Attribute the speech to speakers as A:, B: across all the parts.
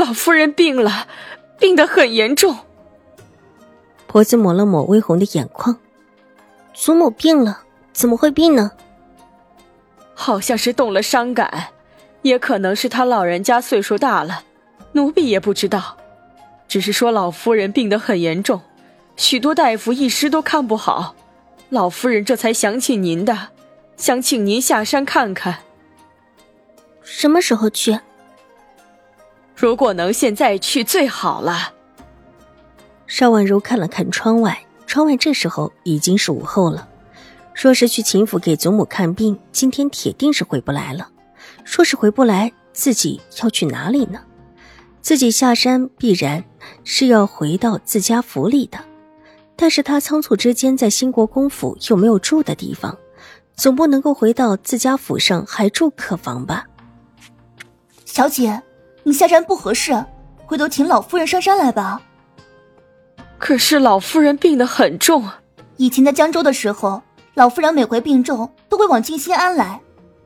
A: 老夫人病了，病得很严重。
B: 婆子抹了抹微红的眼眶，
C: 祖母病了，怎么会病呢？
A: 好像是动了伤感，也可能是他老人家岁数大了，奴婢也不知道。只是说老夫人病得很严重，许多大夫一时都看不好，老夫人这才想起您的，想请您下山看看。
C: 什么时候去？
A: 如果能现在去最好了。
B: 邵婉如看了看窗外，窗外这时候已经是午后了。若是去秦府给祖母看病，今天铁定是回不来了。若是回不来，自己要去哪里呢？自己下山必然是要回到自家府里的，但是他仓促之间在兴国公府又没有住的地方，总不能够回到自家府上还住客房吧？
D: 小姐。你下山不合适，回头请老夫人上山来吧。
A: 可是老夫人病得很重，
D: 以前在江州的时候，老夫人每回病重都会往静心庵来，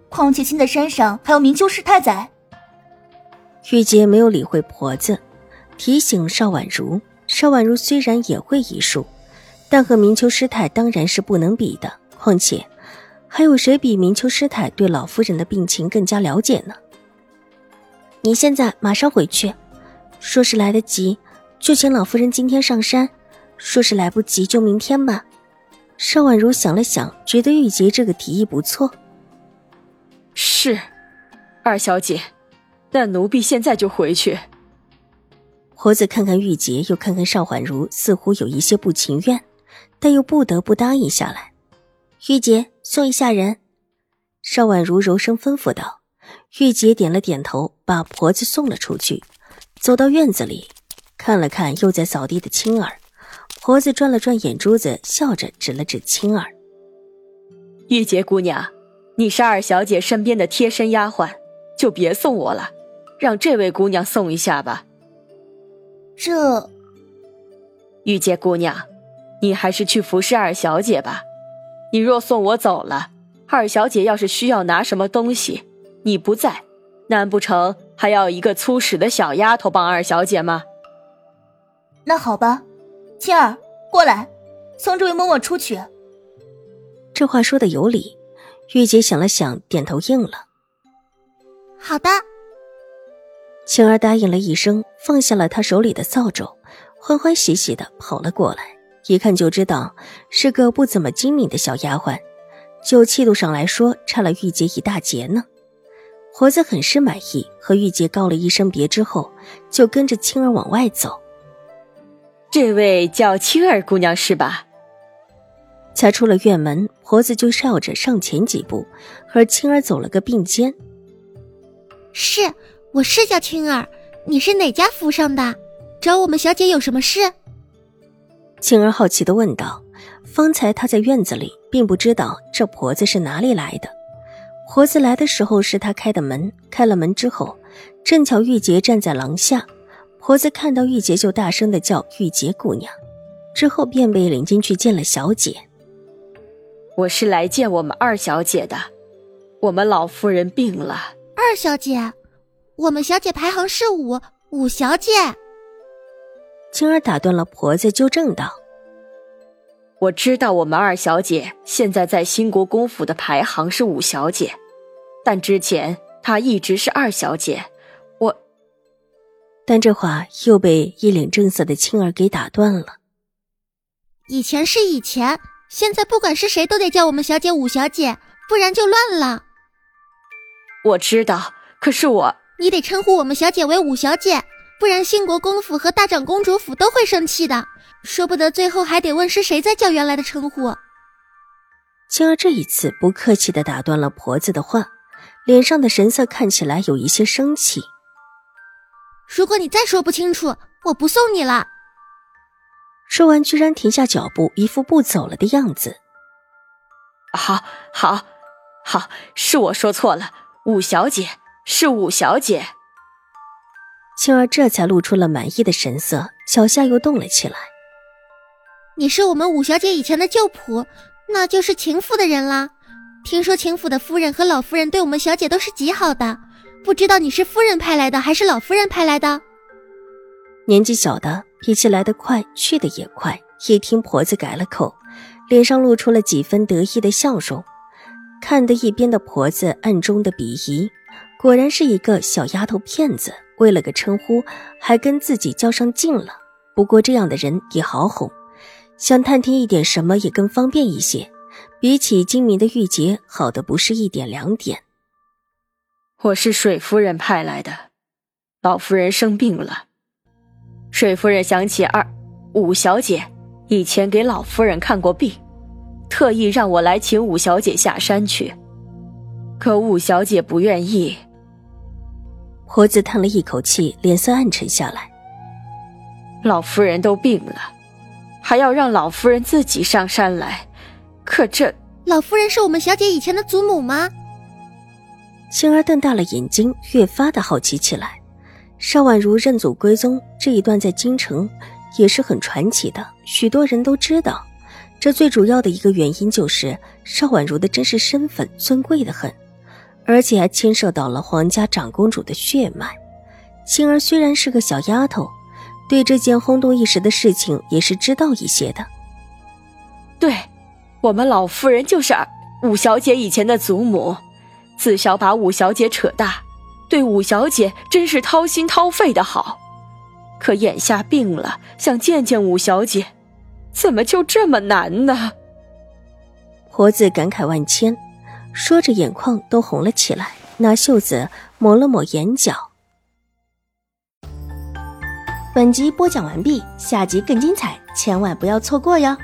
D: 况且现在山上还有明秋师太在。
B: 玉洁没有理会婆子，提醒邵婉如。邵婉如虽然也会医术，但和明秋师太当然是不能比的。况且，还有谁比明秋师太对老夫人的病情更加了解呢？
C: 你现在马上回去，说是来得及，就请老夫人今天上山；说是来不及，就明天吧。
B: 邵婉如想了想，觉得玉洁这个提议不错。
A: 是，二小姐，那奴婢现在就回去。
B: 婆子看看玉洁，又看看邵婉如，似乎有一些不情愿，但又不得不答应下来。
C: 玉洁，送一下人。
B: 邵婉如柔声吩咐道。玉洁点了点头，把婆子送了出去。走到院子里，看了看又在扫地的青儿，婆子转了转眼珠子，笑着指了指青儿：“
A: 玉洁姑娘，你是二小姐身边的贴身丫鬟，就别送我了，让这位姑娘送一下吧。”
D: 这，
A: 玉洁姑娘，你还是去服侍二小姐吧。你若送我走了，二小姐要是需要拿什么东西。你不在，难不成还要一个粗使的小丫头帮二小姐吗？
D: 那好吧，青儿过来，送这位嬷嬷出去。
B: 这话说的有理，玉姐想了想，点头应了。
C: 好的。
B: 青儿答应了一声，放下了她手里的扫帚，欢欢喜喜的跑了过来。一看就知道是个不怎么精明的小丫鬟，就气度上来说，差了玉洁一大截呢。婆子很是满意，和玉洁告了一声别之后，就跟着青儿往外走。
A: 这位叫青儿姑娘是吧？
B: 才出了院门，婆子就笑着上前几步，和青儿走了个并肩。
C: 是，我是叫青儿，你是哪家府上的？找我们小姐有什么事？
B: 青儿好奇的问道。方才她在院子里，并不知道这婆子是哪里来的。婆子来的时候是他开的门，开了门之后，正巧玉洁站在廊下。婆子看到玉洁，就大声的叫玉洁姑娘，之后便被领进去见了小姐。
A: 我是来见我们二小姐的，我们老夫人病了。
C: 二小姐，我们小姐排行是五五小姐。
B: 青儿打断了婆子，纠正道。
A: 我知道我们二小姐现在在兴国公府的排行是五小姐。但之前她一直是二小姐，我。
B: 但这话又被一脸正色的青儿给打断了。
C: 以前是以前，现在不管是谁都得叫我们小姐五小姐，不然就乱了。
A: 我知道，可是我……
C: 你得称呼我们小姐为五小姐，不然兴国公府和大长公主府都会生气的，说不得最后还得问是谁在叫原来的称呼。
B: 青儿这一次不客气的打断了婆子的话。脸上的神色看起来有一些生气。
E: 如果你再说不清楚，我不送你了。
B: 说完，居然停下脚步，一副不走了的样子。
A: 好，好，好，是我说错了，五小姐是五小姐。
B: 青儿这才露出了满意的神色，脚下又动了起来。
E: 你是我们五小姐以前的旧仆，那就是情妇的人啦。听说秦府的夫人和老夫人对我们小姐都是极好的，不知道你是夫人派来的还是老夫人派来的？
B: 年纪小的脾气来得快，去得也快。一听婆子改了口，脸上露出了几分得意的笑容，看得一边的婆子暗中的鄙夷。果然是一个小丫头片子，为了个称呼，还跟自己较上劲了。不过这样的人也好哄。想探听一点什么也更方便一些，比起精明的玉洁，好的不是一点两点。
A: 我是水夫人派来的，老夫人生病了，水夫人想起二五小姐以前给老夫人看过病，特意让我来请五小姐下山去，可五小姐不愿意。
B: 婆子叹了一口气，脸色暗沉下来。
A: 老夫人都病了。还要让老夫人自己上山来，可这
E: 老夫人是我们小姐以前的祖母吗？
B: 青儿瞪大了眼睛，越发的好奇起来。邵婉如认祖归宗这一段在京城也是很传奇的，许多人都知道。这最主要的一个原因就是邵婉如的真实身份尊贵的很，而且还牵涉到了皇家长公主的血脉。青儿虽然是个小丫头。对这件轰动一时的事情也是知道一些的。
A: 对，我们老夫人就是五小姐以前的祖母，自小把五小姐扯大，对五小姐真是掏心掏肺的好。可眼下病了，想见见五小姐，怎么就这么难呢？
B: 婆子感慨万千，说着眼眶都红了起来，拿袖子抹了抹眼角。
C: 本集播讲完毕，下集更精彩，千万不要错过哟。